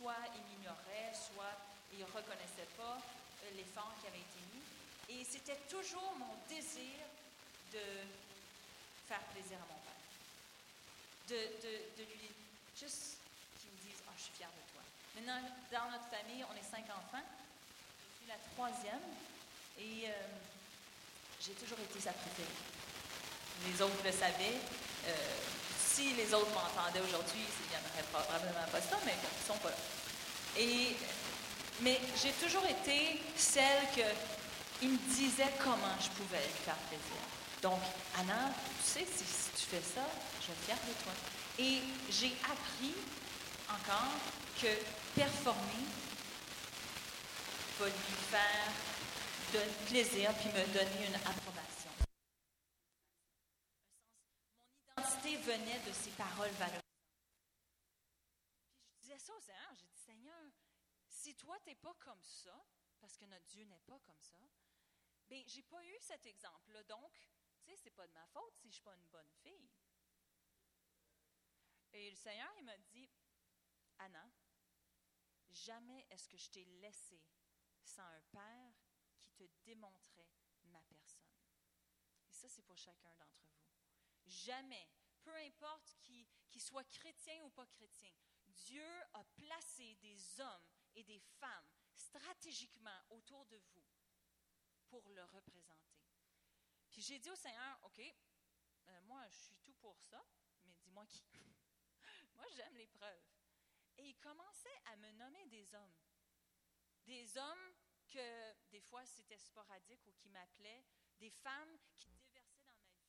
soit il m'ignorait, soit il ne reconnaissait pas euh, l'effort qui avait été mis. Et c'était toujours mon désir de faire plaisir à mon père. De, de, de lui juste qu'il me dise Ah, je suis fière de toi. Maintenant, dans notre famille, on est cinq enfants. Je suis la troisième et euh, j'ai toujours été sa préférée. Les autres le savaient. Euh, si les autres m'entendaient aujourd'hui, il n'y en aurait probablement pas ça, mais bon, ils ne sont pas là. Et, mais j'ai toujours été celle que me disait comment je pouvais lui faire plaisir. Donc, Anna, tu sais, si, tu fais ça, je vais de toi. Et j'ai appris encore que performer va lui faire plaisir puis me donner une approbation. Venait de ces paroles valorisantes. Je disais ça au Seigneur, j'ai dit Seigneur, si toi tu n'es pas comme ça, parce que notre Dieu n'est pas comme ça, bien, j'ai pas eu cet exemple-là. Donc, tu sais, c'est pas de ma faute si je suis pas une bonne fille. Et le Seigneur, il m'a dit, Anna, jamais est-ce que je t'ai laissé sans un père qui te démontrait ma personne. Et ça, c'est pour chacun d'entre vous. Jamais, peu importe qui, qui soit chrétien ou pas chrétien, Dieu a placé des hommes et des femmes stratégiquement autour de vous pour le représenter. Puis j'ai dit au Seigneur, OK, euh, moi, je suis tout pour ça, mais dis-moi qui. moi, j'aime l'épreuve. Et il commençait à me nommer des hommes. Des hommes que des fois c'était sporadique ou qui m'appelaient, des femmes qui déversaient dans ma vie,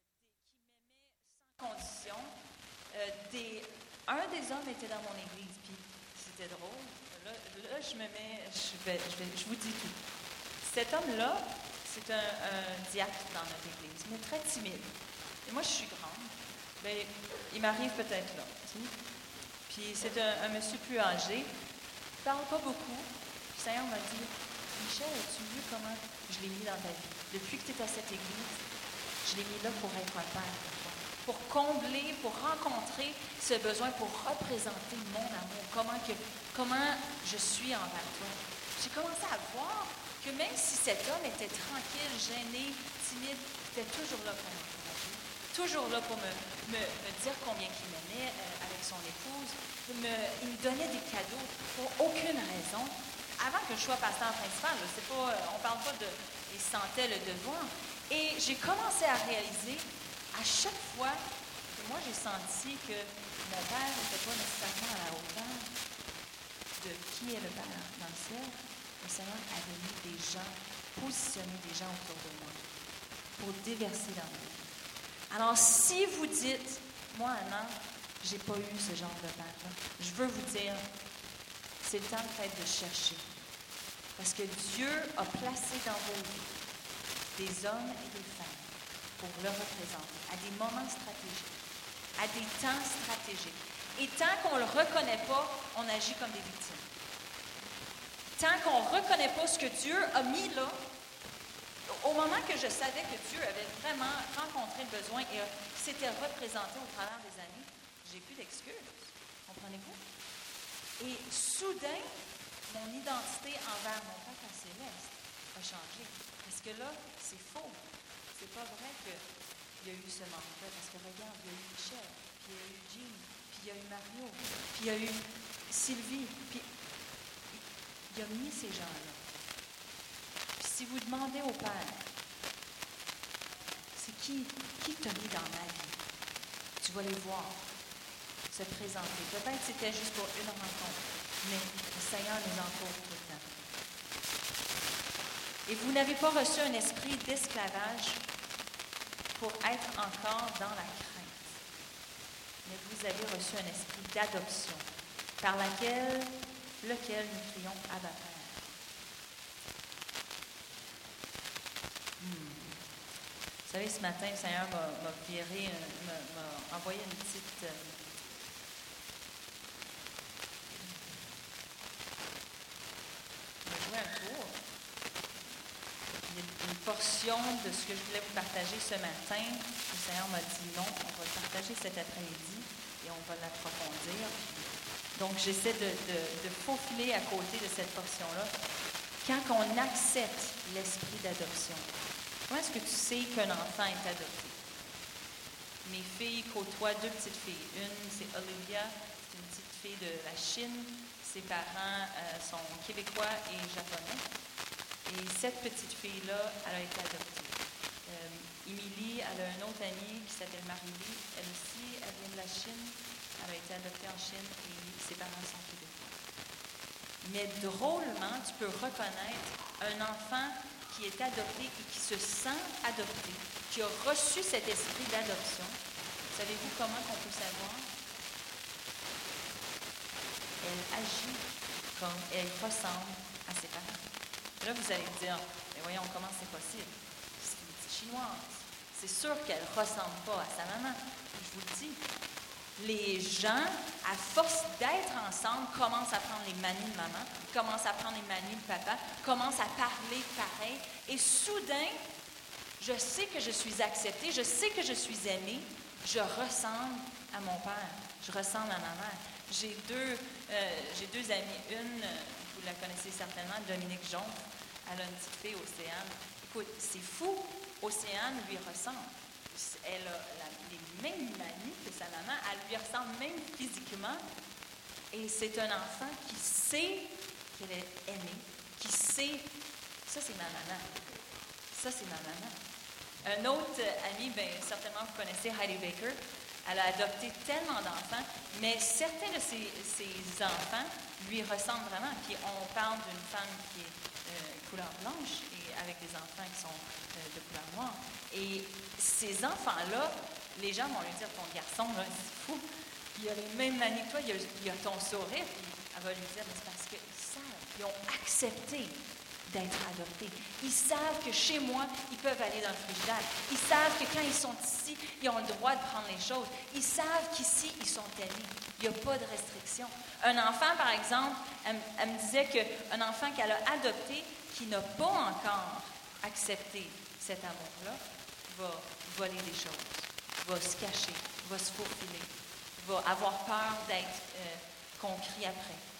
euh, qui m'aimaient sans Euh, un des hommes était dans mon église, puis c'était drôle. Là, je me mets, je, vais, vous dis tout. Cet homme-là, c'est un, diacre dans notre église, mais très timide. Et moi, je suis grande. Bien, il m'arrive peut-être là. Puis c'est un, monsieur plus âgé. Il parle pas beaucoup. Le Seigneur m'a dit Michel, as-tu vu comment je l'ai mis dans ta vie? Depuis que tu es à cette église, je l'ai mis là pour être un père pour combler, pour rencontrer ce besoin, pour représenter mon amour, comment, que, comment je suis envers toi. J'ai commencé à voir que même si cet homme était tranquille, gêné, timide, il était toujours là pour m'encourager, toujours là pour me, me, dire combien il m'aimait euh, avec son épouse. Il me donnait des cadeaux pour aucune raison. Avant que je sois pasteur principal, c'est pas, euh, on ne parle pas de il sentait le devoir. Et j'ai commencé à réaliser à chaque fois que moi j'ai senti que mon père n'était pas nécessairement à la hauteur de qui est le Père dans le ciel, le Seigneur avait mis des gens, positionné des gens autour de moi pour déverser dans ma vie. Alors, si vous dites, moi, Anna, j'ai pas eu ce genre de père-là, je veux vous dire, c'est le temps peut-être de chercher. Parce que Dieu a placé dans vos vies des hommes et des femmes pour le représenter à des moments stratégiques, à des temps stratégiques. Et tant qu'on ne le reconnaît pas, on agit comme des victimes tant qu'on ne reconnaît pas ce que Dieu a mis là, au moment que je savais que Dieu avait vraiment rencontré le besoin et s'était représenté au travers des années, j'ai plus d'excuses. Comprenez-vous? Et soudain, mon identité envers mon Père céleste a changé. Parce que là, c'est faux. C'est pas vrai qu'il y a eu ce manque-là. Parce que regarde, il y a eu Michel, puis il y a eu Jean, puis il y a eu Mario, puis il y a eu Sylvie, puis il a mis ces gens-là. si vous demandez au Père, c'est qui, qui t'a mis dans ma vie, tu vas les voir se présenter. Peut-être c'était juste pour une rencontre, mais le Seigneur nous entoure tout le temps. Et vous n'avez pas reçu un esprit d'esclavage pour être encore dans la crainte, mais vous avez reçu un esprit d'adoption par laquelle lequel nous crions à Père. Hmm. Vous savez, ce matin, le Seigneur m'a m'a envoyé une petite. Euh, m'a joué un tour. Une portion de ce que je voulais vous partager ce matin. Le Seigneur m'a dit non, on va le partager cet après-midi et on va l'approfondir. Donc, j'essaie de, de, faufiler à côté de cette portion-là. Quand on accepte l'esprit d'adoption, comment est-ce que tu sais qu'un enfant est adopté? Mes filles côtoient deux petites filles. Une, c'est Olivia, c'est une petite fille de la Chine. Ses parents euh, sont québécois et japonais. Et cette petite fille-là, elle a été adoptée. Euh, Émilie, elle a une autre amie qui s'appelle Marie-Lie. Elle aussi, elle vient de la Chine. Elle a été adoptée en Chine et ses parents sont québécois. Mais drôlement, tu peux reconnaître un enfant qui est adopté et qui se sent adopté, qui a reçu cet esprit d'adoption. Savez-vous comment on peut savoir? Elle agit comme elle ressemble. Là, vous allez me dire, mais voyons comment c'est possible? C'est une petite chinoise. C'est sûr qu'elle ne ressemble pas à sa maman. Je vous le dis. Les gens, à force d'être ensemble, commencent à prendre les manies de maman, commencent à prendre les manies de papa, commencent à parler pareil. Et soudain, je sais que je suis acceptée, je sais que je suis aimée, je ressemble à mon père, je ressemble à ma mère. J'ai deux, euh, j'ai deux amies. Une, vous la connaissez certainement, Dominique Jonc. Elle a une petite fille, Océane. Écoute, c'est fou. Océane lui ressemble. Elle a les mêmes manies que sa maman. Elle lui ressemble même physiquement. Et c'est un enfant qui sait qu'elle est aimée, qui sait, ça c'est ma maman. Ça c'est ma maman. Un autre ami, bien, certainement vous connaissez Heidi Baker. Elle a adopté tellement d'enfants, mais certains de ses enfants lui ressemblent vraiment. Puis on parle d'une femme qui est euh, couleur blanche et avec des enfants qui sont euh, de couleur noire. Et ces enfants-là, les gens vont lui dire Ton garçon, là, c'est fou, il a les mêmes manies que toi, il a, a ton sourire. Elle va lui dire Mais c'est parce qu'ils savent, ils ont accepté d'être adoptés. Ils savent que chez moi, ils peuvent aller dans le frigidaire. Ils savent que quand ils sont ici, ils ont le droit de prendre les choses. Ils savent qu'ici, ils sont aimés. Il n'y a pas de restriction. Un enfant, par exemple, elle, me disait qu'un enfant qu'elle a adopté, qui n'a pas encore accepté cet amour-là, va voler des choses, va se cacher, va se faufiler, va avoir peur d'être euh, crie après.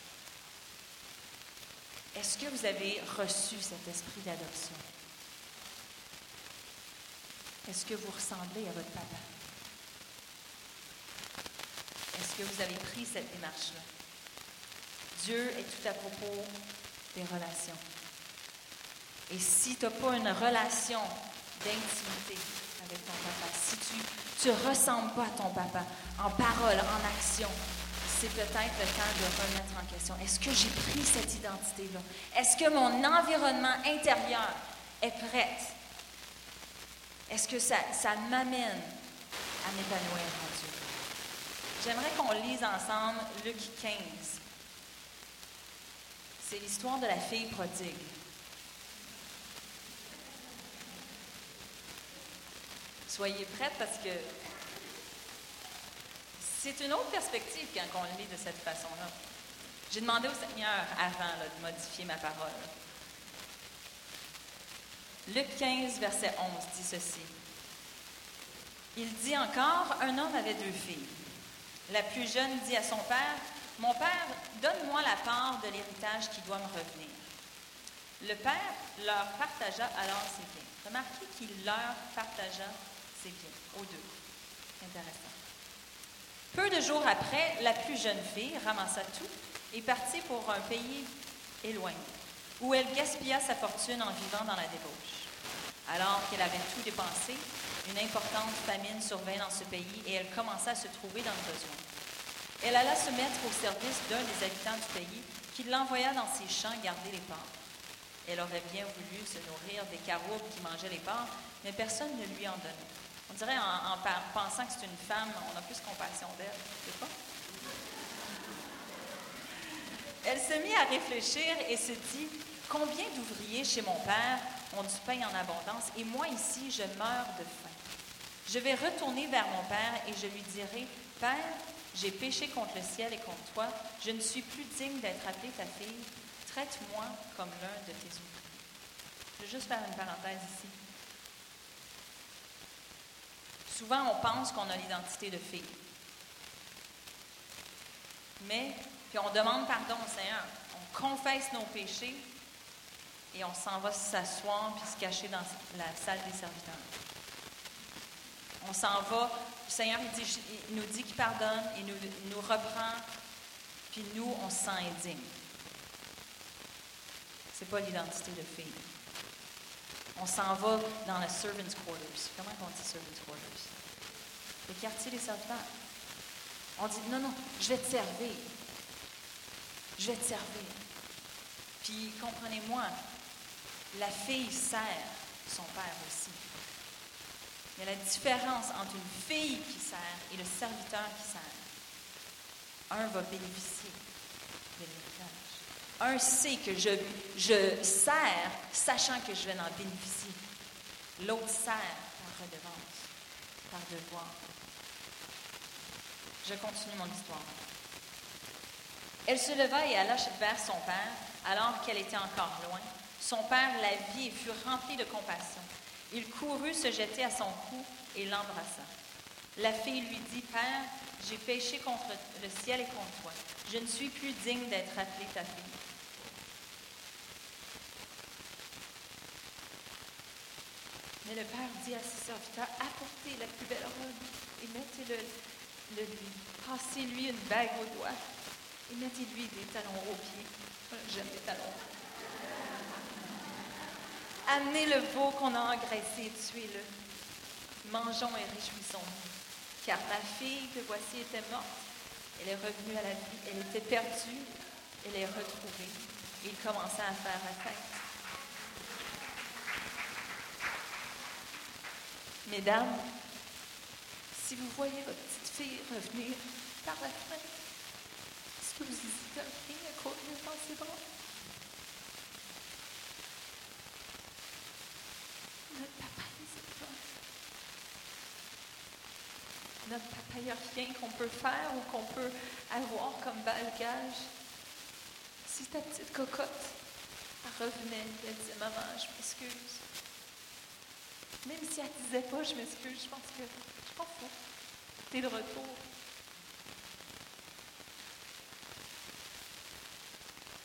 Est-ce que vous avez reçu cet esprit d'adoption? Est-ce que vous ressemblez à votre papa? Est-ce que vous avez pris cette démarche-là? Dieu est tout à propos des relations. Et si tu n'as pas une relation d'intimité avec ton papa, si tu ne ressembles pas à ton papa en parole, en action, c'est peut-être le temps de remettre en question. Est-ce que j'ai pris cette identité-là? Est-ce que mon environnement intérieur est prêt? Est-ce que ça, ça m'amène à m'épanouir en Dieu? J'aimerais qu'on lise ensemble Luc 15. C'est l'histoire de la fille prodigue. Soyez prêts parce que c'est une autre perspective quand on lit de cette façon-là. J'ai demandé au Seigneur avant de modifier ma parole. Luc 15, verset 11 dit ceci. Il dit encore, un homme avait deux filles. La plus jeune dit à son père, Mon père, donne-moi la part de l'héritage qui doit me revenir. Le père leur partagea alors ses biens. Remarquez qu'il leur partagea ses biens, aux deux. Intéressant. Peu de jours après, la plus jeune fille ramassa tout et partit pour un pays éloigné, où elle gaspilla sa fortune en vivant dans la débauche. Alors qu'elle avait tout dépensé, une importante famine survint dans ce pays et elle commença à se trouver dans le besoin. Elle alla se mettre au service d'un des habitants du pays qui l'envoya dans ses champs garder les porcs. Elle aurait bien voulu se nourrir des caroubes qui mangeaient les porcs, mais personne ne lui en donnait. On dirait en, pensant que c'est une femme, on a plus compassion d'elle, c'est pas? Elle se mit à réfléchir et se dit Combien d'ouvriers chez mon père ont du pain en abondance et moi ici, je meurs de faim. Je vais retourner vers mon père et je lui dirai Père, j'ai péché contre le ciel et contre toi, je ne suis plus digne d'être appelée ta fille, traite-moi comme l'un de tes ouvriers. Je vais juste faire une parenthèse ici. Souvent, on pense qu'on a l'identité de fille. Mais puis on demande pardon au Seigneur. On confesse nos péchés et on s'en va s'asseoir puis se cacher dans la salle des serviteurs. On s'en va, le Seigneur nous dit qu'il pardonne, il nous, il reprend, puis nous, on se sent indigne. Ce n'est pas l'identité de fille. On s'en va dans la servants' quarters. Comment on dit servants' quarters? Le quartier des serviteurs. On dit, non, non, je vais te servir. Je vais te servir. Puis, comprenez-moi, la fille sert son père aussi. Il y a la différence entre une fille qui sert et le serviteur qui sert. Un va bénéficier. Un sait que je, je sers sachant que je vais en bénéficier. L'autre sert par redevance, par devoir. Je continue mon histoire. Elle se leva et alla vers son père, alors qu'elle était encore loin. Son père la vit et fut rempli de compassion. Il courut se jeter à son cou et l'embrassa. La fille lui dit, Père, j'ai péché contre le ciel et contre toi. Je ne suis plus digne d'être appelée ta fille. Mais le père dit à ses serviteurs, apportez la plus belle robe et mettez-le le lui. Passez-lui une bague au doigt et mettez-lui des talons aux pieds. J'aime les talons. Amenez le veau qu'on a engraissé et tuez-le. Mangeons et réjouissons-nous. Car ma fille que voici était morte, elle est revenue à la vie. Elle était perdue, elle est retrouvée. Et il commença à faire la. Mesdames, si vous voyez votre petite fille revenir par la fenêtre, est-ce que vous hésitez à courir dans ses bras? Notre papa, n'hésite pas. Notre papa, il n'y a rien qu'on peut faire ou qu'on peut avoir comme bagage. Si ta petite cocotte revenait, elle disait Maman, je m'excuse. Même si elle ne disait pas je m'excuse, je pense que je fous. T'es de retour.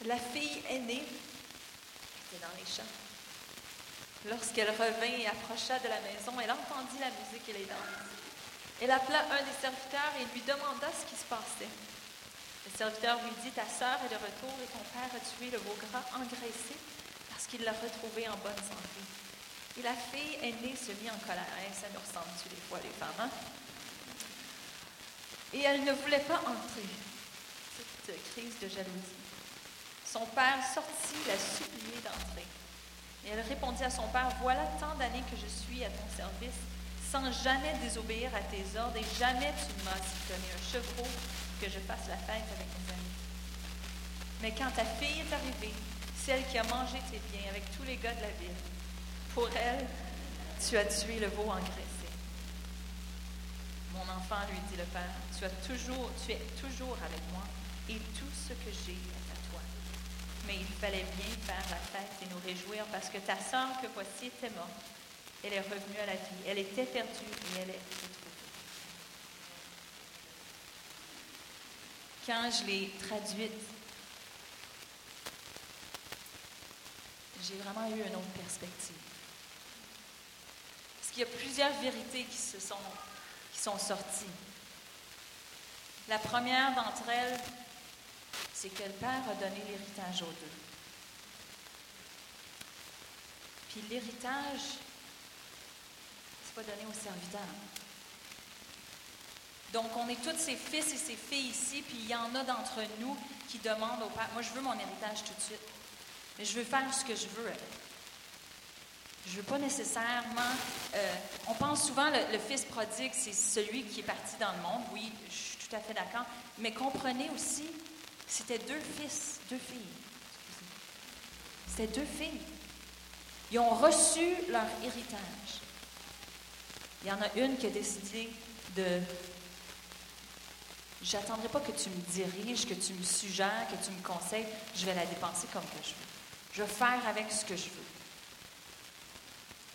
La fille aînée était dans les champs. Lorsqu'elle revint et approcha de la maison, elle entendit la musique et les danses. Elle appela un des serviteurs et lui demanda ce qui se passait. Le serviteur lui dit, ta sœur est de retour et ton père a tué le veau gras engraissé parce qu'il l'a retrouvée en bonne santé. Et la fille aînée se mit en colère. ça nous ressemble-tu des fois, les femmes, hein? Et elle ne voulait pas entrer. Cette crise de jalousie. Son père sortit la supplier d'entrer. Et elle répondit à son père, Voilà tant d'années que je suis à ton service, sans jamais désobéir à tes ordres, et jamais tu ne m'as donné un chevreau que je fasse la fête avec mes amis. Mais quand ta fille est arrivée, celle qui a mangé tes biens avec tous les gars de la ville, pour elle, tu as tué le veau engraissé. Mon enfant, lui dit le père, tu, as toujours, tu es toujours avec moi, et tout ce que j'ai mais il fallait bien faire la fête et nous réjouir parce que ta sœur que voici était morte. Elle est revenue à la vie. Elle était perdue et elle est retrouvée. Quand je l'ai traduite, j'ai vraiment eu une autre perspective. Qu'il y a plusieurs vérités qui se sont, qui sont sorties. La première d'entre elles, c'est que le Père a donné l'héritage aux deux. Puis l'héritage, c'est pas donné aux serviteurs. Donc, on est tous ces fils et ces filles ici, puis il y en a d'entre nous qui demandent au Père, moi je veux mon héritage tout de suite, mais je veux faire ce que je veux Je ne veux pas nécessairement. Euh, on pense souvent le, le fils prodigue, c'est celui qui est parti dans le monde. Oui, je suis tout à fait d'accord. Mais comprenez aussi c'était deux fils, deux filles. C'était deux filles. Ils ont reçu leur héritage. Il y en a une qui a décidé de J'attendrai pas que tu me diriges, que tu me suggères, que tu me conseilles. Je vais la dépenser comme que je veux. Je vais faire avec ce que je veux.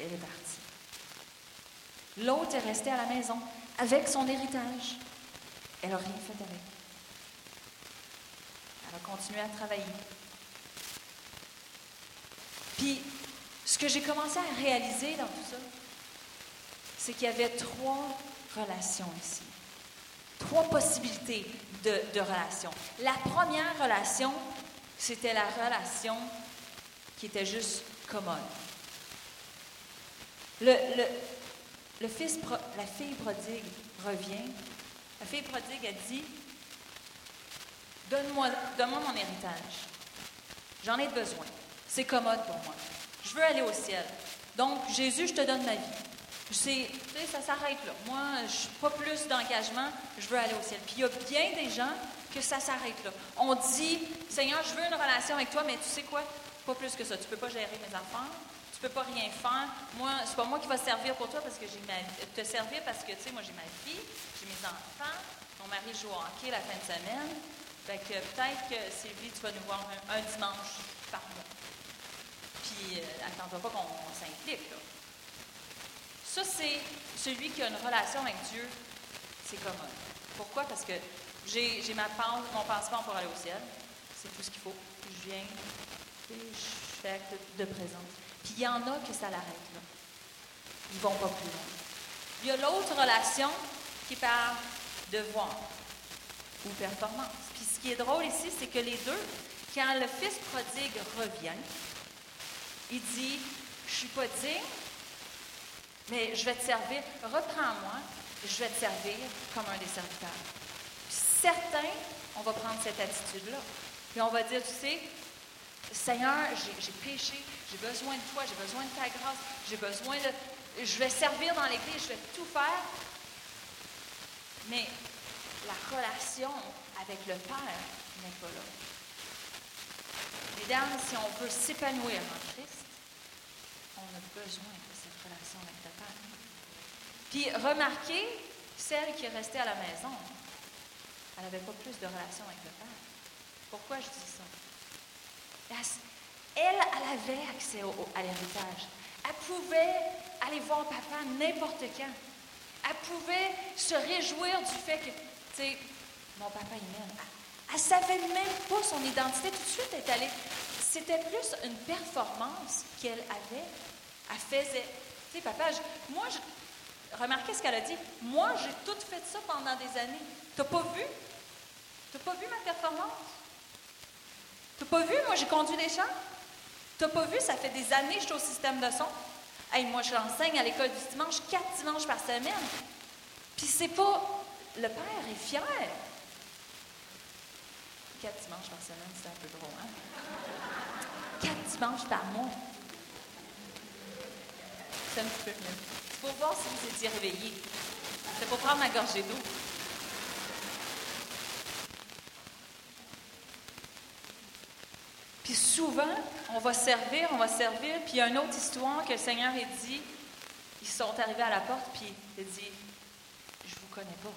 Elle est partie. L'autre est restée à la maison avec son héritage. Elle n'a rien fait avec. Elle a continué à travailler. Puis, ce que j'ai commencé à réaliser dans tout ça, c'est qu'il y avait trois relations ici. Trois possibilités de, relations. La première relation, c'était la relation qui était juste commode. Le, le, le fils, la fille prodigue revient. La fille prodigue a dit Donne-moi donne mon héritage. J'en ai besoin. C'est commode pour moi. Je veux aller au ciel. Donc, Jésus, je te donne ma vie. Sais, ça s'arrête là. Moi, pas plus d'engagement, je veux aller au ciel. Puis il y a bien des gens que ça s'arrête là. On dit, Seigneur, je veux une relation avec toi, mais tu sais quoi? Pas plus que ça. Tu peux pas gérer mes enfants, peux pas rien faire. Moi, c'est pas moi qui va servir pour toi parce que j'ai ma te servir parce que tu sais, moi j'ai ma vie, j'ai mes enfants, mon mari joue au hockey la fin de semaine. Fait que peut-être que Sylvie, tu vas nous voir un, dimanche par mois. Puis euh, attends pas qu'on s'implique. Ça, c'est celui qui a une relation avec Dieu, c'est commode. Pourquoi? Parce que j'ai ma mon passeport pour aller au ciel. C'est tout ce qu'il faut. Je viens, je fais de présence. Puis il y en a que ça l'arrête là. Ils ne vont pas plus loin. Il y a l'autre relation qui parle de voir ou performance. Puis ce qui est drôle ici, c'est que les deux, quand le fils prodigue revient, il dit Je suis pas digne, mais je vais te servir. Reprends-moi, je vais te servir comme un des serviteurs. certains, on va prendre cette attitude-là. Puis on va dire Tu sais, Seigneur, j'ai péché, j'ai besoin de toi, j'ai besoin de ta grâce, j'ai besoin de. Je vais servir dans l'Église, je vais tout faire. Mais la relation avec le Père n'est pas là. Mesdames, si on veut s'épanouir en Christ, on a besoin de cette relation avec le Père. Puis remarquez, celle qui est restée à la maison, elle n'avait pas plus de relation avec le Père. Pourquoi je dis ça? Elle, elle avait accès à l'héritage. Elle pouvait aller voir papa n'importe quand. Elle pouvait se réjouir du fait que, tu sais, mon papa, il m'aime. Elle ne savait même pas son identité. Tout de suite, elle est allée. C'était plus une performance qu'elle avait. Elle faisait. Tu sais, papa, moi, je, remarquez ce qu'elle a dit. Moi, j'ai tout fait ça pendant des années. Tu n'as pas vu? Tu n'as pas vu ma performance? Tu n'as pas vu? Moi, j'ai conduit les chars? Tu n'as pas vu? Ça fait des années que je suis au système de son. Hey, moi, je l'enseigne à l'école du dimanche, quatre dimanches par semaine. Puis c'est pas. Le père est fier quatre dimanches par semaine, c'est un peu drôle, hein? Quatre dimanches par mois. C'est un peu mieux. C'est pour voir si vous étiez réveillés. C'est pour prendre ma gorgée d'eau. Puis souvent, on va servir, on va servir, puis il y a une autre histoire que le Seigneur a dit, ils sont arrivés à la porte, puis il dit, je vous connais pas.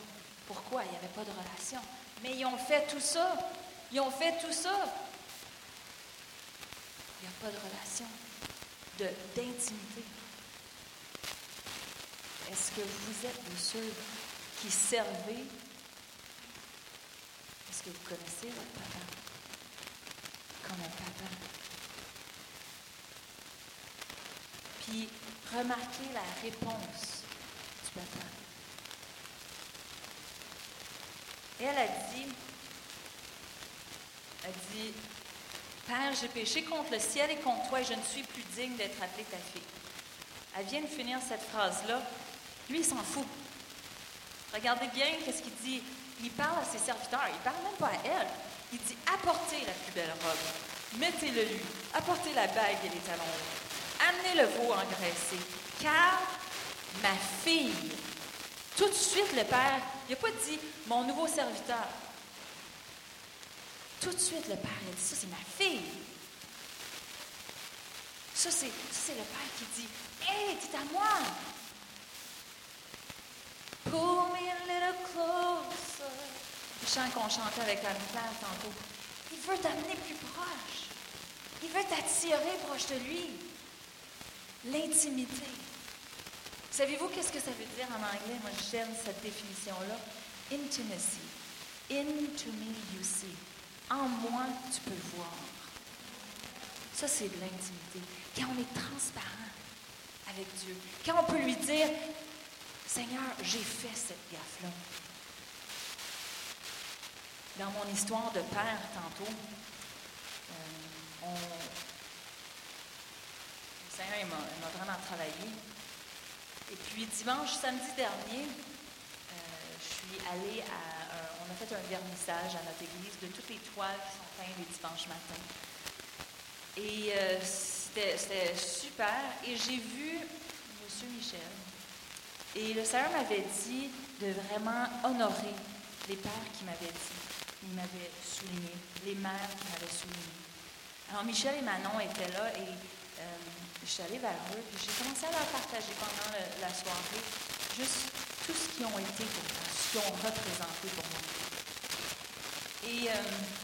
Pourquoi? Il n'y avait pas de relation. Mais ils ont fait tout ça ils ont fait tout ça. Il n'y a pas de relation d'intimité. Est-ce que vous êtes de ceux qui servez? Est-ce que vous connaissez votre papa? Comme un papa? Puis remarquez la réponse du papa. Elle a dit, elle dit Père, j'ai péché contre le ciel et contre toi et je ne suis plus digne d'être appelée ta fille. Elle vient de finir cette phrase-là. Lui, il s'en fout. Regardez bien qu'est-ce qu'il dit. Il parle à ses serviteurs, il parle même pas à elle. Il dit Apportez la plus belle robe, mettez-le lui, apportez la bague et les talons, amenez le veau engraissé, car ma fille, tout de suite le père, il n'a pas dit mon nouveau serviteur, tout de suite, le père a dit, ça c'est ma fille. Ça c'est, le père qui dit, Hé, t'es à moi. Pull me a little closer. Chant qu'on chantait avec la claire tantôt. Il veut t'amener plus proche. Il veut t'attirer proche de lui. L'intimité. Savez-vous qu'est-ce que ça veut dire en anglais? Moi, j'aime cette définition-là. Intimacy. Into me you see. En moi, tu peux voir. Ça, c'est de l'intimité. Quand on est transparent avec Dieu, quand on peut lui dire, Seigneur, j'ai fait cette gaffe-là. Dans mon histoire de père, tantôt, euh, le Seigneur m'a vraiment travaillé. Et puis, dimanche, samedi dernier, euh, je suis allée à. on a fait un vernissage à notre église de toutes les toiles qui sont peintes les dimanches matins. Et euh, c'était super. Et j'ai vu M. Michel. Et le Seigneur m'avait dit de vraiment honorer les pères qui m'avaient dit. Il m'avait souligné, les mères qui m'avaient souligné. Alors Michel et Manon étaient là et euh, je suis allée vers eux et j'ai commencé à leur partager pendant la soirée juste tout ce qu'ils ont été pour moi, ce qu'ils ont représenté pour moi. Et euh,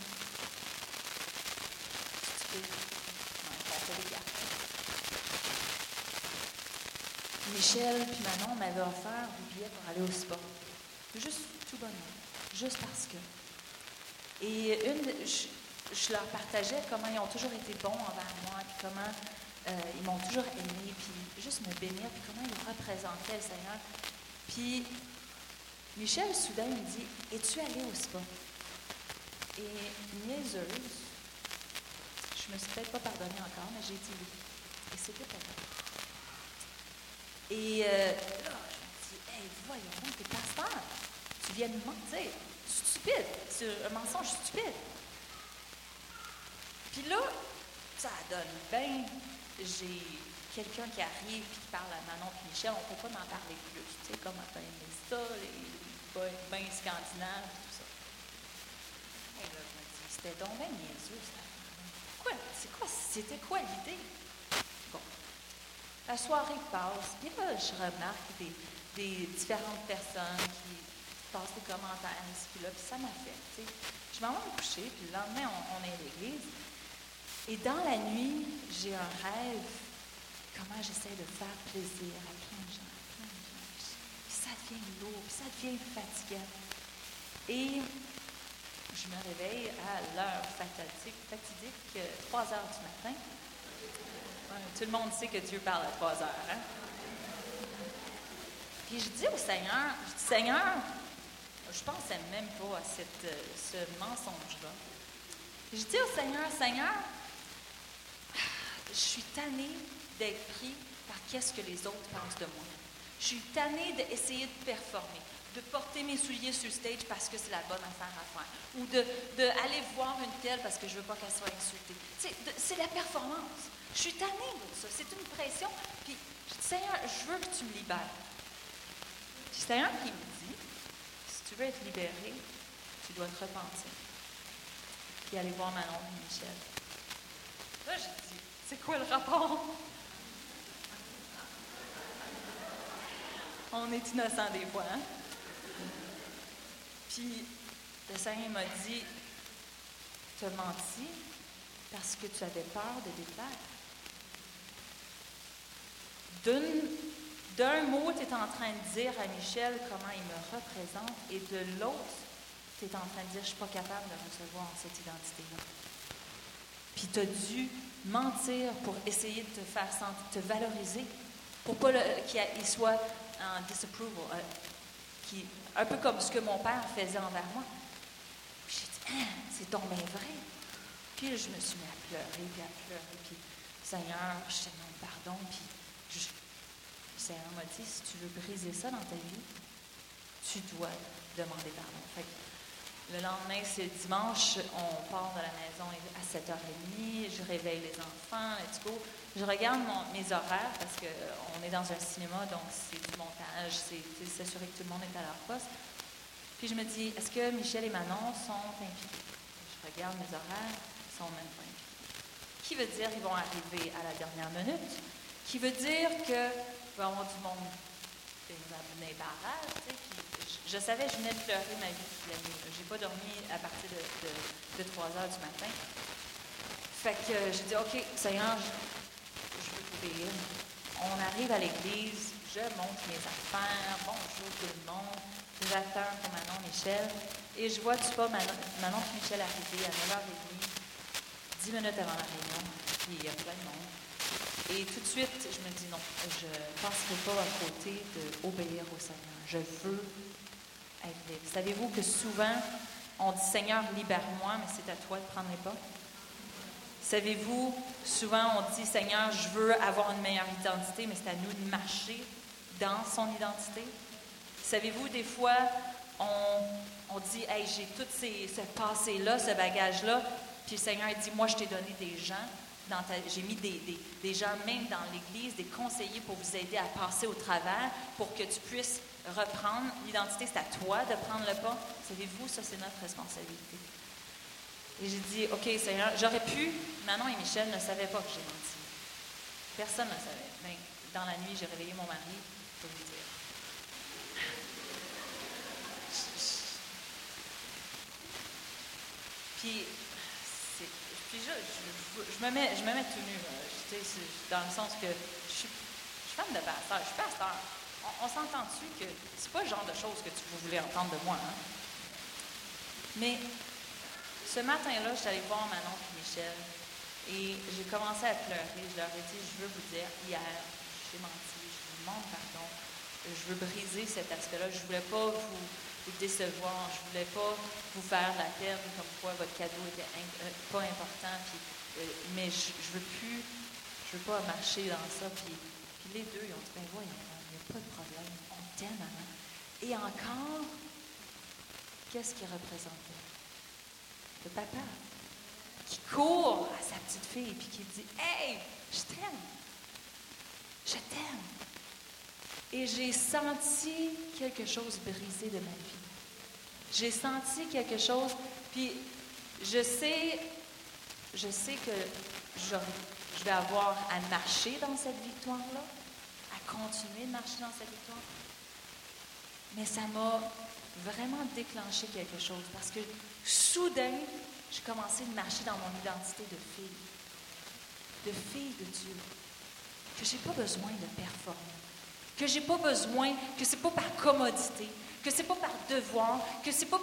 Michel puis Manon m'avaient offert des billets pour aller au spa. Juste tout bonnement. Juste parce que. Et une, je, leur partageais comment ils ont toujours été bons envers moi, puis comment euh, ils m'ont toujours aimé, puis juste me bénir, puis comment ils représentaient le Seigneur. Puis Michel, soudain, me dit Es-tu allé au spa Et niaiseuse, je me suis peut-être pas pardonnée encore, mais j'ai dit oui. Et c'était pas. Et euh, là, je me dis, hey, voyons, t'es pasteur. Tu viens de mentir. Stupide. C'est un mensonge stupide. Puis là, ça donne bien. J'ai quelqu'un qui arrive et qui parle à Manon et Michel. On ne peut pas m'en parler plus. Tu sais, t'as aimé ça, les bains scandinaves, tout ça. Et là, je me dis, c'était donc bien niaiseux? C'est quoi? C'était quoi l'idée? Bon. La soirée passe, puis là, je remarque des différentes personnes qui passent des commentaires puis là, puis ça m'a fait. sais. Je m'en vais me coucher, puis le lendemain, on, est à l'église. Et dans la nuit, j'ai un rêve, comment j'essaie de faire plaisir à plein de gens, plein de gens. Puis ça devient lourd, puis ça devient fatigant. Et je me réveille à l'heure fatidique, fatidique 3 heures du matin. tout le monde sait que Dieu parle à 3 heures. Hein? Puis je dis au Seigneur, je dis Seigneur, je pensais même pas à cette, euh, ce mensonge-là. Je dis au Seigneur, Seigneur, je suis tannée d'être pris par qu'est-ce que les autres pensent de moi. Je suis tannée d'essayer de performer de porter mes souliers sur le stage parce que c'est la bonne affaire à faire, ou d'aller de, voir une telle parce que je ne veux pas qu'elle soit insultée. C'est la performance. Je suis tannée de ça. C'est une pression. Puis, Seigneur, je veux que tu me libères. C'est Seigneur qui me dit, tu veux être libéré, tu dois te repentir. Puis aller voir Manon et Michel. Là, je dis, c'est quoi le rapport? On est innocent des fois, hein? Puis le Seigneur m'a dit, tu as menti parce que tu avais peur de déplaire. D'un mot, tu es en train de dire à Michel comment il me représente, et de l'autre, tu es en train de dire, je ne suis pas capable de recevoir cette identité-là. Puis tu as dû mentir pour essayer de te faire sentir, te valoriser, pour pas qu'il soit en disapproval, euh, un peu comme ce que mon père faisait envers moi. J'ai dit, hein, c'est tombé vrai. Puis je me suis mis à pleurer, puis à pleurer, puis Seigneur, je te demande pardon, puis je, Seigneur m'a dit, si tu veux briser ça dans ta vie, tu dois demander pardon. Fait le lendemain, c'est dimanche, on part de la maison à 7h30, je réveille les enfants, let's go. Je regarde mes horaires parce qu'on est dans un cinéma, donc c'est du montage, c'est s'assurer que tout le monde est à leur poste. Puis je me dis, est-ce que Michel et Manon sont impliqués? Je regarde mes horaires, ils sont même pas. Qui veut dire qu'ils vont arriver à la dernière minute? Qui veut dire qu'il y avoir du monde, des abonnés barrages, tu sais, je savais, je venais de pleurer ma vie la nuit. J'ai pas dormi à partir de, de, 3 heures du matin. Fait que euh, j'ai dit, OK, Seigneur, je, je veux t'obéir. On arrive à l'église, je monte mes affaires, bonjour tout le monde. directeur pour Manon Michel. Et je vois, tu pas, Manon, Manon Michel arriver à 9h30, 10 minutes avant la réunion, puis il y a plein de monde. Et tout de suite, je me dis non, je ne passerai pas à côté d'obéir au Seigneur. Je veux être libre. Savez-vous que souvent, on dit Seigneur, libère-moi, mais c'est à toi de prendre les pas? Savez-vous, souvent on dit Seigneur, je veux avoir une meilleure identité, mais c'est à nous de marcher dans son identité? Savez-vous, des fois, on, dit Hey, j'ai tout ce passé-là, ce bagage-là, puis le Seigneur dit Moi, je t'ai donné des gens. J'ai mis des, des, gens même dans l'Église, des conseillers pour vous aider à passer au travers, pour que tu puisses reprendre. L'identité, c'est à toi de prendre le pas. Savez-vous, ça, c'est notre responsabilité. Et j'ai dit, OK, Seigneur, j'aurais pu, Manon et Michel ne savaient pas que j'ai menti. Personne ne savait. Mais dans la nuit, j'ai réveillé mon mari pour lui dire. Puis, puis je, me mets, je me mets tout nu, dans le sens que je suis, femme de pasteur, je suis pasteur. On, on s'entend-tu que c'est pas le genre de choses que tu voulais entendre de moi, hein? Mais ce matin-là, je suis allée voir Manon et Michel et j'ai commencé à pleurer. Je leur ai dit, je veux vous dire, hier, j'ai menti, je vous demande pardon. Je veux briser cet aspect-là. Je voulais pas vous, décevoir. Je ne voulais pas vous faire la peine comme quoi votre cadeau était euh, pas important. Euh, mais je ne veux plus, je veux pas marcher dans ça. Puis, les deux, ils ont dit, ben voyons, il n'y a pas de problème. On t'aime, maman. Et encore, qu'est-ce qui représentait? le papa, qui court à sa petite fille et qui dit Hey, je t'aime. Je t'aime. Et j'ai senti quelque chose brisé de ma vie. J'ai senti quelque chose, puis je sais, je sais que je, je vais avoir à marcher dans cette victoire-là, à continuer de marcher dans cette victoire. Mais ça m'a vraiment déclenché quelque chose parce que soudain, j'ai commencé de marcher dans mon identité de fille, de fille de Dieu, que j'ai pas besoin de performer, que j'ai pas besoin, que c'est pas par commodité, que c'est pas par devoir, que c'est pas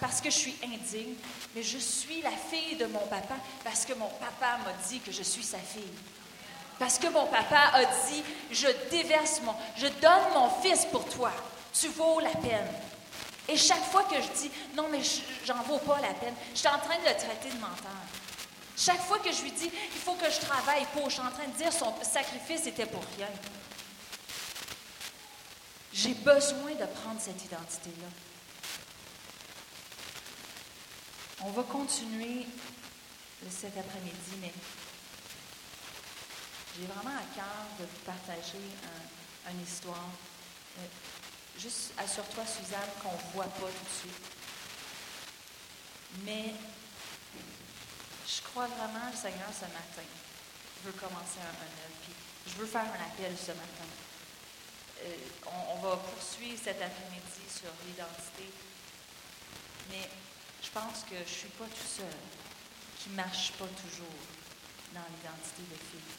parce que je suis indigne, mais je suis la fille de mon papa parce que mon papa m'a dit que je suis sa fille. Parce que mon papa a dit, je déverse mon, je donne mon fils pour toi. Tu vaux la peine. Et chaque fois que je dis non, mais j'en vaux pas la peine, je suis en train de le traiter de menteur. Chaque fois que je lui dis il faut que je travaille pour, je suis en train de dire son sacrifice était pour rien. J'ai besoin de prendre cette identité-là. On va continuer cet après-midi, mais j'ai vraiment à cœur de vous partager une histoire. Euh, Juste assure-toi, Suzanne, qu'on ne voit pas tout de suite. Mais je crois vraiment, le Seigneur, ce matin, veut commencer un, un Puis je veux faire un appel ce matin. Euh, on, va poursuivre cet après-midi sur l'identité. Mais je pense que je ne suis pas tout seul, qui ne marche pas toujours dans l'identité de fille.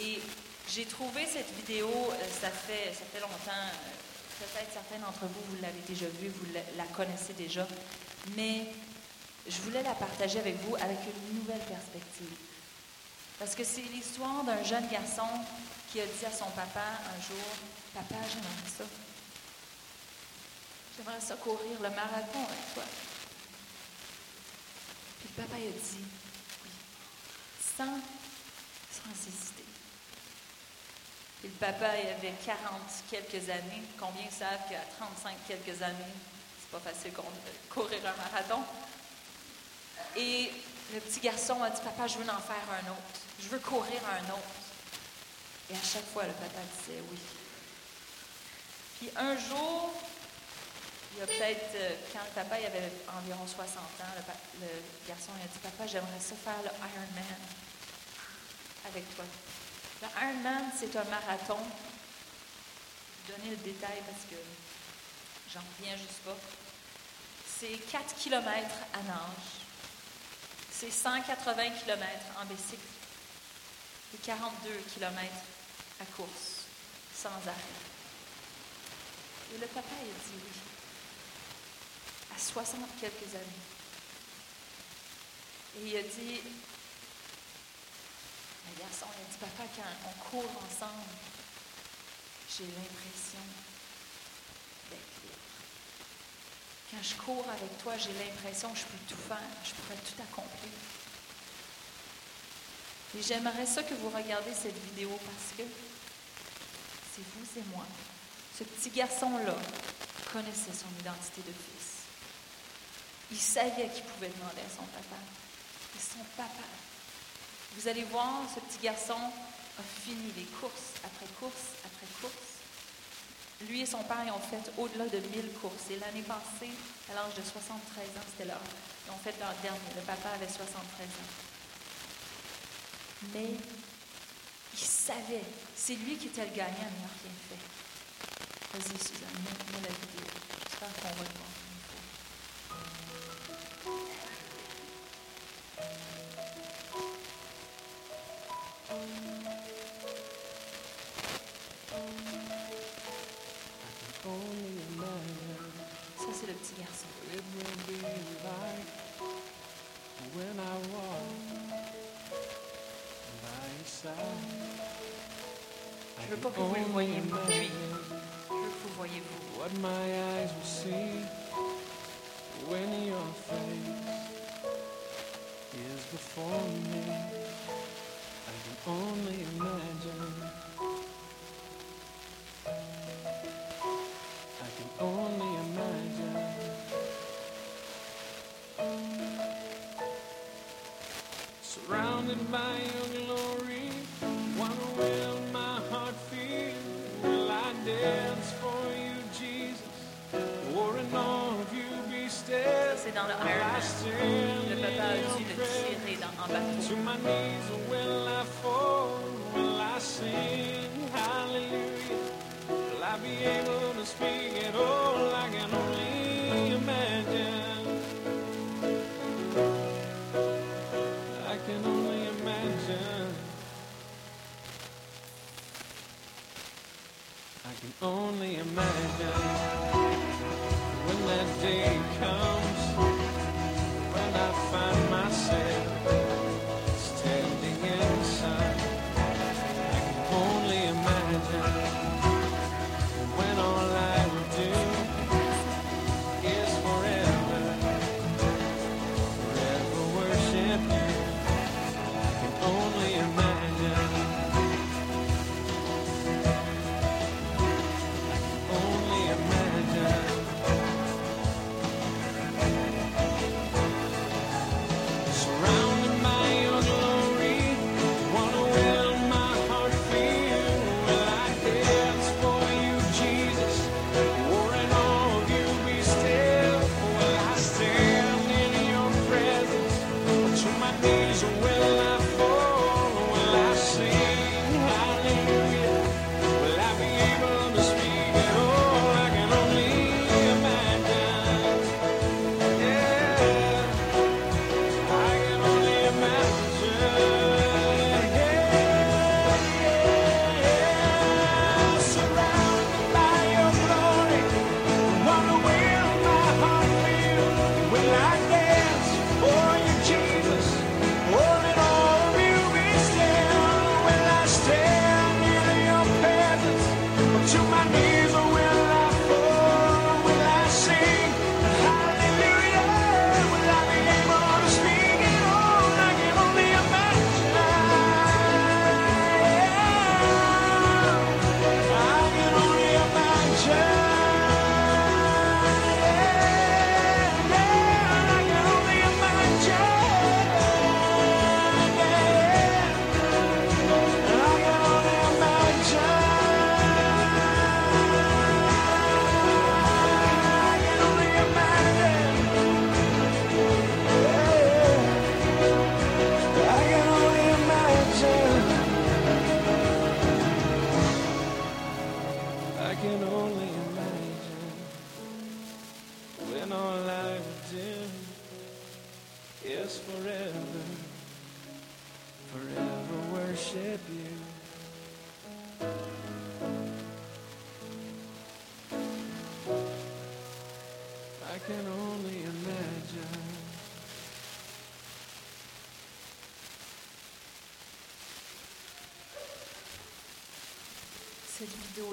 Et j'ai trouvé cette vidéo, euh, ça fait, ça fait longtemps, euh, peut-être certains d'entre vous, vous l'avez déjà vue, vous la connaissez déjà, mais je voulais la partager avec vous avec une nouvelle perspective. Parce que c'est l'histoire d'un jeune garçon qui a dit à son papa un jour, Papa, j'aimerais ça. J'aimerais ça courir le marathon avec toi. Puis le papa a dit, oui, sans, sans hésiter. Et le papa, avait 40 quelques années. Combien savent qu'à 35 quelques années, c'est pas facile de courir un marathon? Et le petit garçon a dit, papa, je veux en faire un autre. Je veux courir un autre. Et à chaque fois, le papa disait oui. Puis un jour, il y a peut-être, euh, quand le papa il avait environ 60 ans, le, garçon il a dit, papa, j'aimerais ça faire le Ironman avec toi. Le Ironman, c'est un marathon. Je vais donner le détail parce que j'en reviens juste pas. C'est 4 km à nage. C'est 180 km en bicycle. Et 42 km course, sans arrêt. Et le papa, il dit oui. À 60 quelques années. Et il a dit, le garçon, il a dit, papa, quand on court ensemble, j'ai l'impression d'être libre. Quand je cours avec toi, j'ai l'impression que je peux tout faire, je pourrais tout accomplir. Et j'aimerais ça que vous regardiez cette vidéo parce que c'est vous et moi. Ce petit garçon-là connaissait son identité de fils. Il savait qu'il pouvait demander à son papa. Et son papa. Vous allez voir, ce petit garçon a fini les courses après courses après courses. Lui et son père ils ont fait au-delà de 1000 courses. Et l'année passée, à l'âge de 73 ans, c'était là. Ils ont fait leur dernier. Le papa avait 73 ans. Mais il savait, c'est lui qui était le gagnant, mais il n'a rien fait. Vas-y, Suzanne, mets, mets la vidéo. J'espère qu'on va le voir. Ça, c'est le petit garçon. Je veux pas que vous le only voyez, moi, lui. imagine Je veux que vous vous. what my eyes will see when your face is before me. I can only imagine.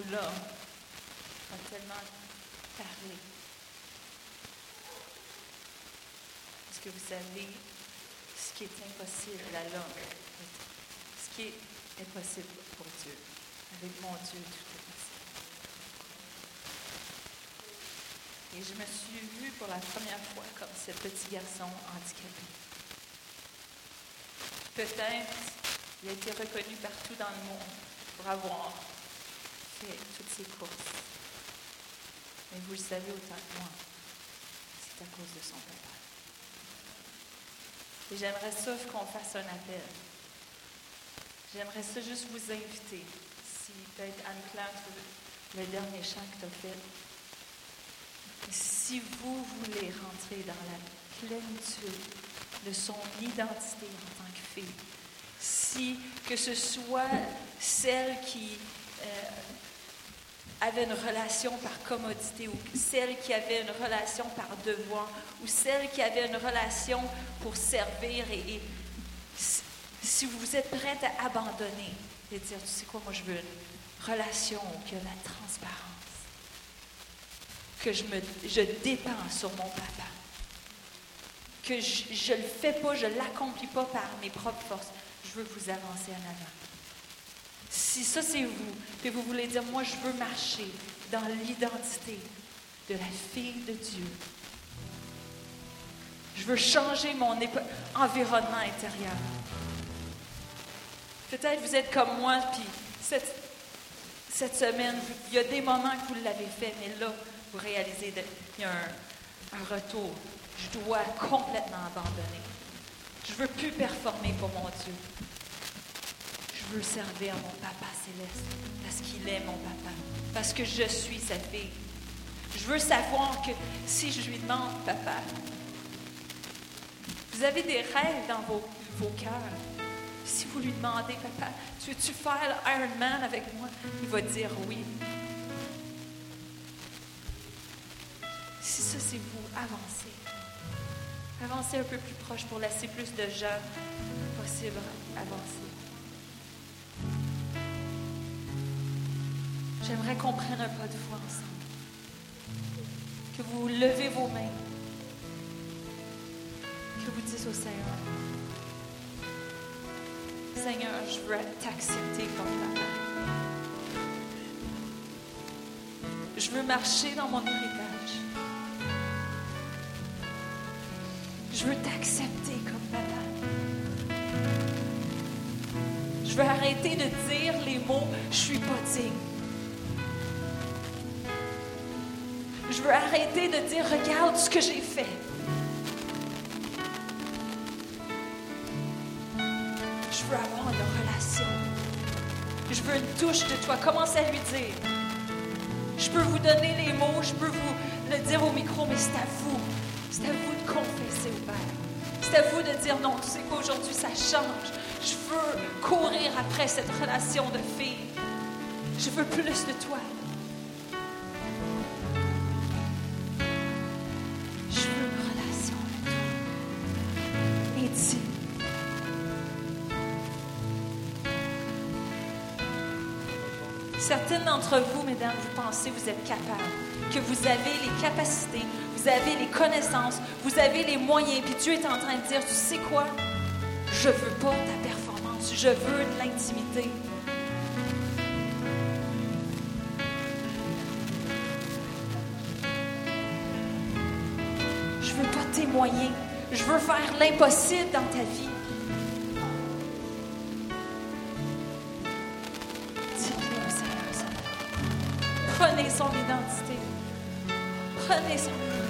Vidéo-là a tellement parlé. Parce que vous savez, ce qui est impossible à l'homme, ce qui est impossible pour Dieu. Avec mon Dieu, tout est possible. Et je me suis vue pour la première fois comme ce petit garçon handicapé. Peut-être il a été reconnu partout dans le monde pour avoir toutes ces courses. Mais vous le savez autant que moi, c'est à cause de son papa. Et j'aimerais ça qu'on fasse un appel. J'aimerais ça juste vous inviter, si peut-être Anne-Claire, le dernier chant que tu as fait, si vous voulez rentrer dans la plénitude de son identité en tant que fille, si que ce soit celle qui euh, avait une relation par commodité ou celle qui avait une relation par devoir ou celle qui avait une relation pour servir et, si- vous êtes prête à abandonner et dire, tu sais quoi, moi je veux une relation y a la transparence, que je, me, je dépends sur mon papa, que je ne le fais pas, je ne l'accomplis pas par mes propres forces, je veux vous avancer en avant. Si ça c'est vous, et vous voulez dire, moi je veux marcher dans l'identité de la fille de Dieu. Je veux changer mon environnement intérieur. Peut-être vous êtes comme moi, puis cette, cette semaine, il y a des moments que vous l'avez fait, mais là, vous réalisez qu'il y a un, un retour. Je dois complètement abandonner. Je ne veux plus performer pour mon Dieu. Je veux servir mon papa céleste parce qu'il est mon papa, parce que je suis sa fille. Je veux savoir que si je lui demande, papa, vous avez des rêves dans vos, vos cœurs? Si vous lui demandez, papa, tu veux-tu faire l'Iron Man avec moi? Il va dire oui. Si ça c'est vous, avancez. Avancez un peu plus proche pour laisser plus de gens possible avancer. J'aimerais qu'on prenne un pas de foi ensemble. Que vous levez vos mains. Que vous dites au Seigneur, Seigneur, je veux t'accepter comme papa. Je veux marcher dans mon héritage. Je veux t'accepter comme papa. Je veux arrêter de dire les mots je suis pas digne. Je veux arrêter de dire regarde ce que j'ai fait. Je veux avoir une relation. Je veux une touche de toi. Commence à lui dire. Je peux vous donner les mots, je peux vous le dire au micro, mais c'est à vous. C'est à vous de confesser au Père. C'est à vous de dire non, tu sais quoi, aujourd'hui ça change. Je veux courir après cette relation de fille. Je veux plus de toi. D'entre vous, mesdames, vous pensez que vous êtes capables, que vous avez les capacités, vous avez les connaissances, vous avez les moyens, puis Dieu est en train de dire, tu sais quoi? Je veux pas ta performance, je veux de l'intimité. Je veux pas tes moyens, je veux faire l'impossible dans ta vie. Son identité. Prenez son identité.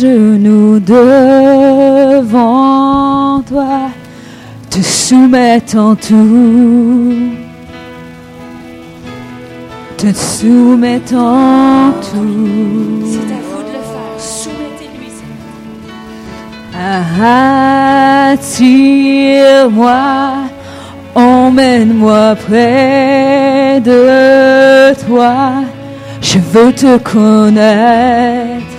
Genoux devant toi, te soumettant tout, te soumettant tout. C'est à vous de le faire. Soumettez-lui. Attire-moi, emmène-moi près de toi. Je veux te connaître.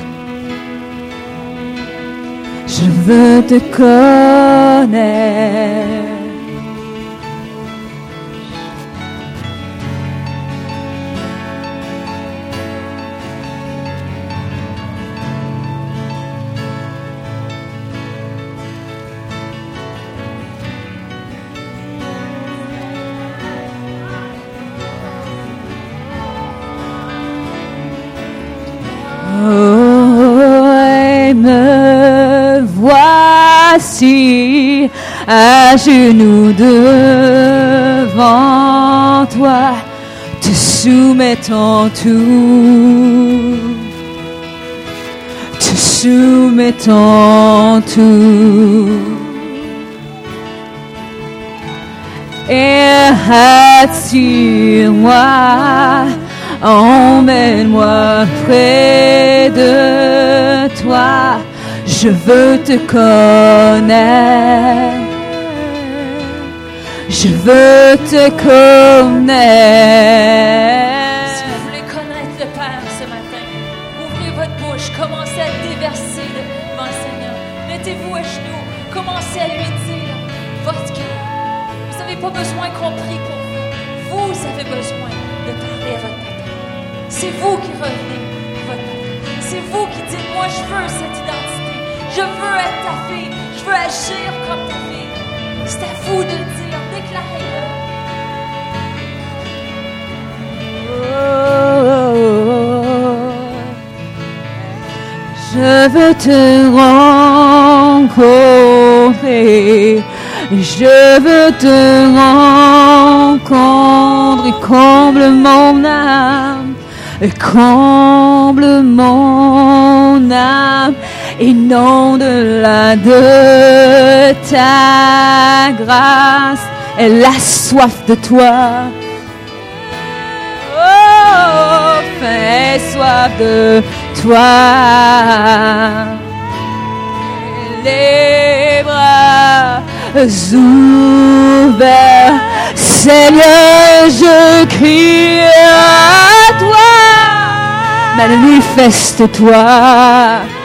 Je veux te connaître. À genoux devant toi, te soumettant tout, te soumettant tout. Et attire-moi, emmène-moi près de toi. Je veux te connaître. Je veux te connaître. Je veux te rencontrer. Je veux te rencontrer. Comble mon âme. Comble mon âme. Inonde-la de ta grâce. Elle a soif de toi. Oh, fais soif de toi. Les bras ouverts, Seigneur, je crie à toi. Manifeste-toi.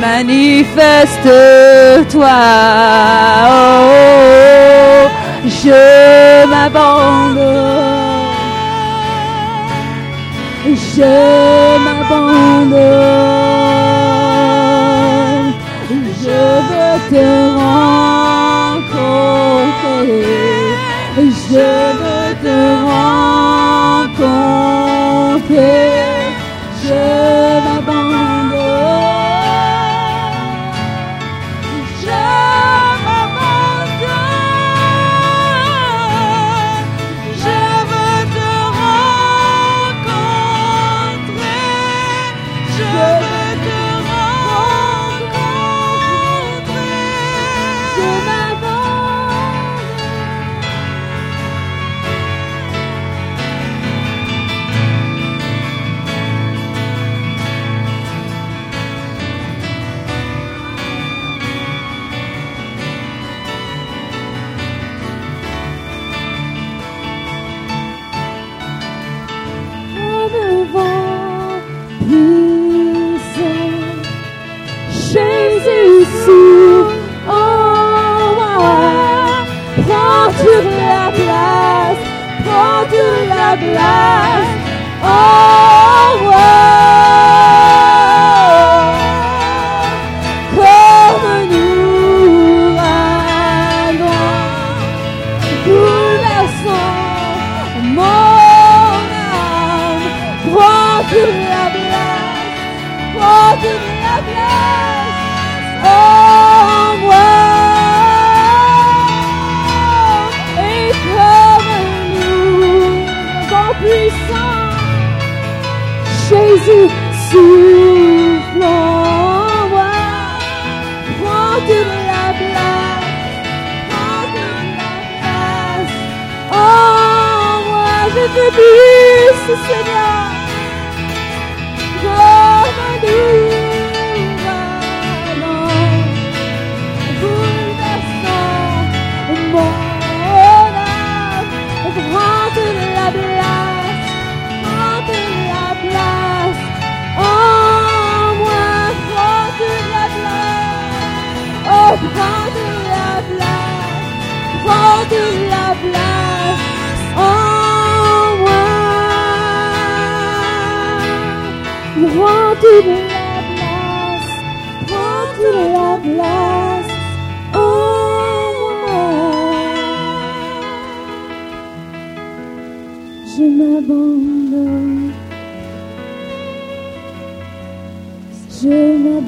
Manifeste-toi. Oh, je m'abandonne. Je m'abandonne. Je veux te rencontrer. Je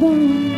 goodbye.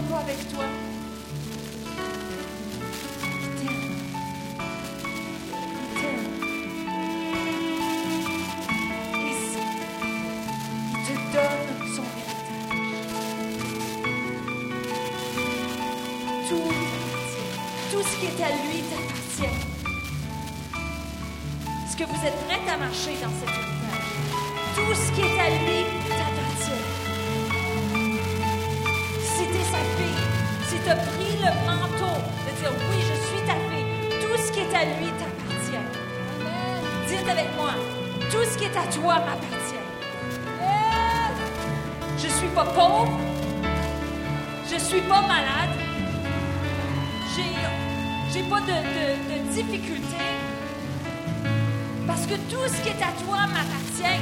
Moi avec toi. Il t'aime. Il t'aime. Et son héritage, tout le. Tout ce qui est à lui t'appartient. Est-ce que vous êtes prêt à marcher dans cet héritage? Tout ce qui est à lui. As pris le manteau de dire oui, je suis ta fille, tout ce qui est à lui t'appartient. Dites avec moi, tout ce qui est à toi m'appartient. Je suis pas pauvre, je suis pas malade, j'ai, j'ai pas de, de, de difficultés, parce que tout ce qui est à toi m'appartient.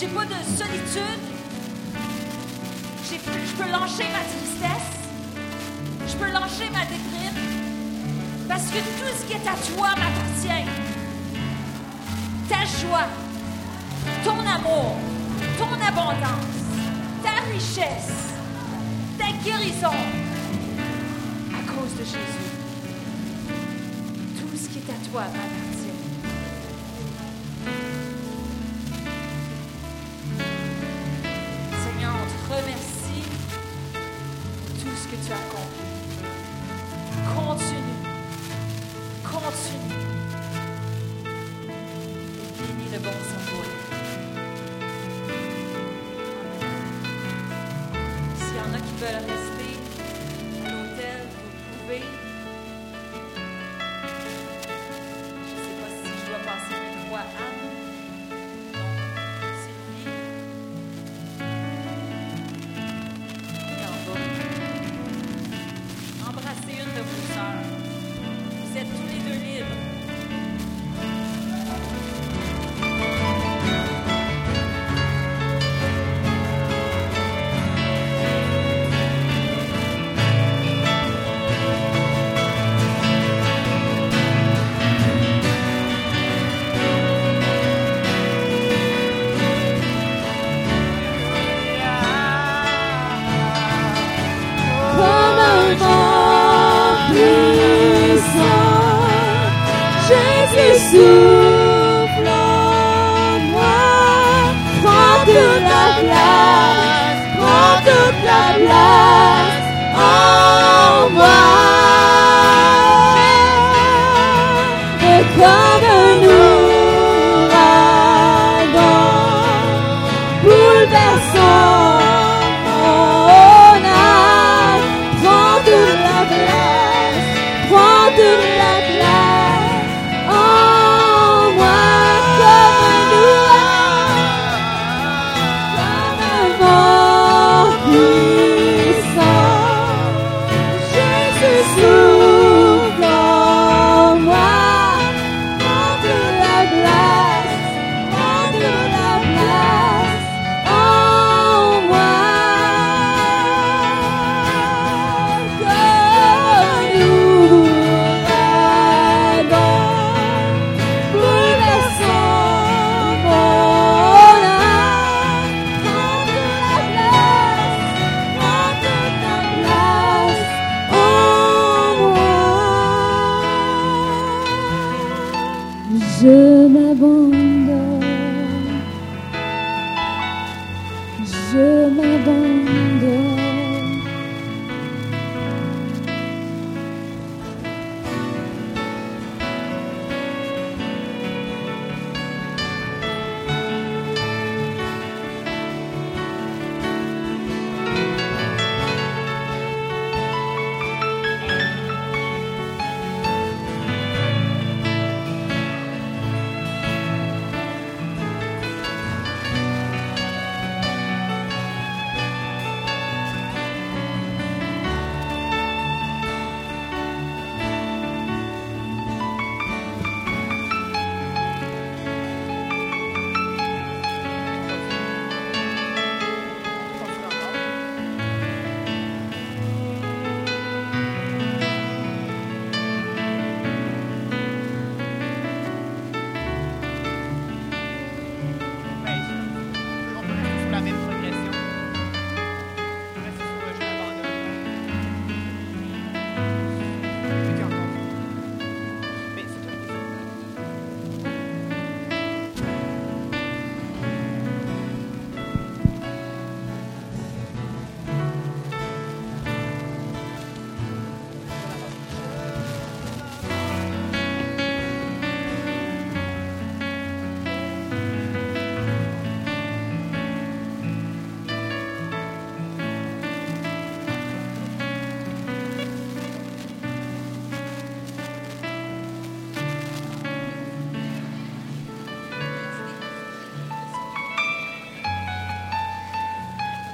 Je n'ai pas de solitude. Je peux lâcher ma tristesse. Je peux lâcher ma déprime. Parce que tout ce qui est à toi m'appartient. Ta joie, ton amour, ton abondance, ta richesse, ta guérison, à cause de Jésus. Tout ce qui est à toi m'appartient. Vous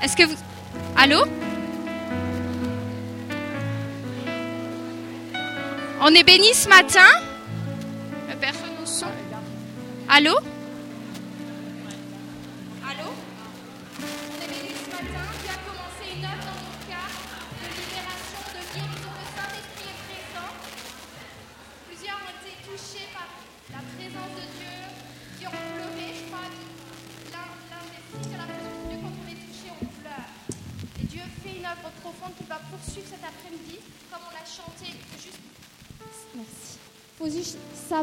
Est-ce que vous... Allô On est béni ce matin personne au son. Allô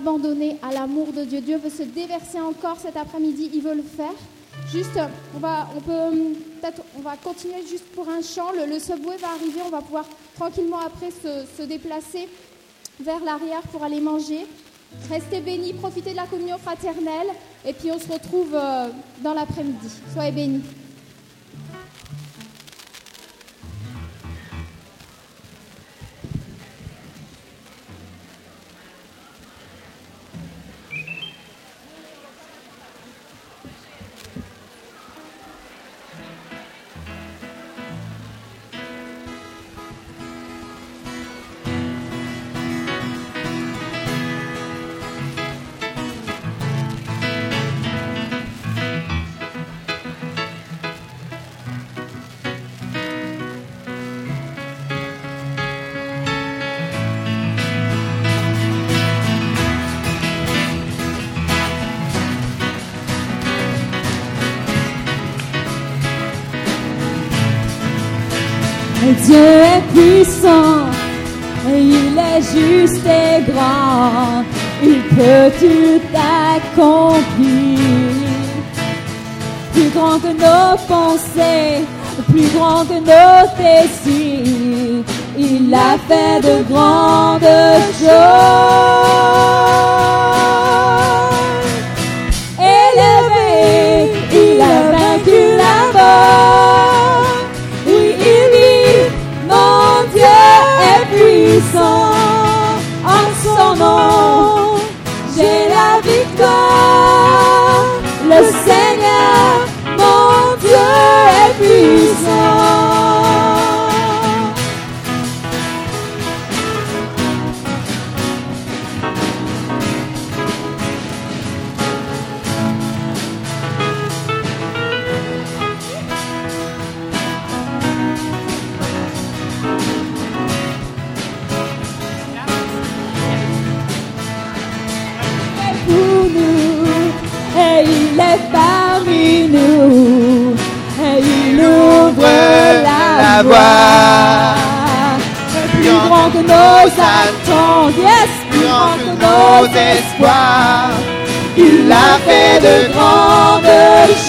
juste s'abandonner à l'amour de Dieu. Dieu veut se déverser encore cet après-midi. Il veut le faire. Juste, on va, on peut, hum, peut-être, on va continuer juste pour un chant. Le, le subway va arriver. On va pouvoir tranquillement après se, se déplacer vers l'arrière pour aller manger. Restez bénis, profitez de la communion fraternelle. Et puis on se retrouve euh, dans l'après-midi. Soyez bénis. Dieu est puissant, il est juste et grand, il peut tout accomplir. Plus grand que nos pensées, plus grand que nos désirs, il a fait de grandes choses. Élevé, il a vaincu la mort. J'ai la victoire. nos attentes, yes, plus grand que nos espoirs. Il a fait de grandes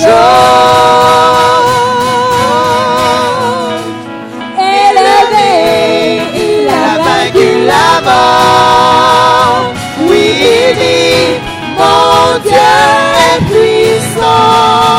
choses. Élevé, il a vaincu la mort. Oui, il vit, mon Dieu est puissant.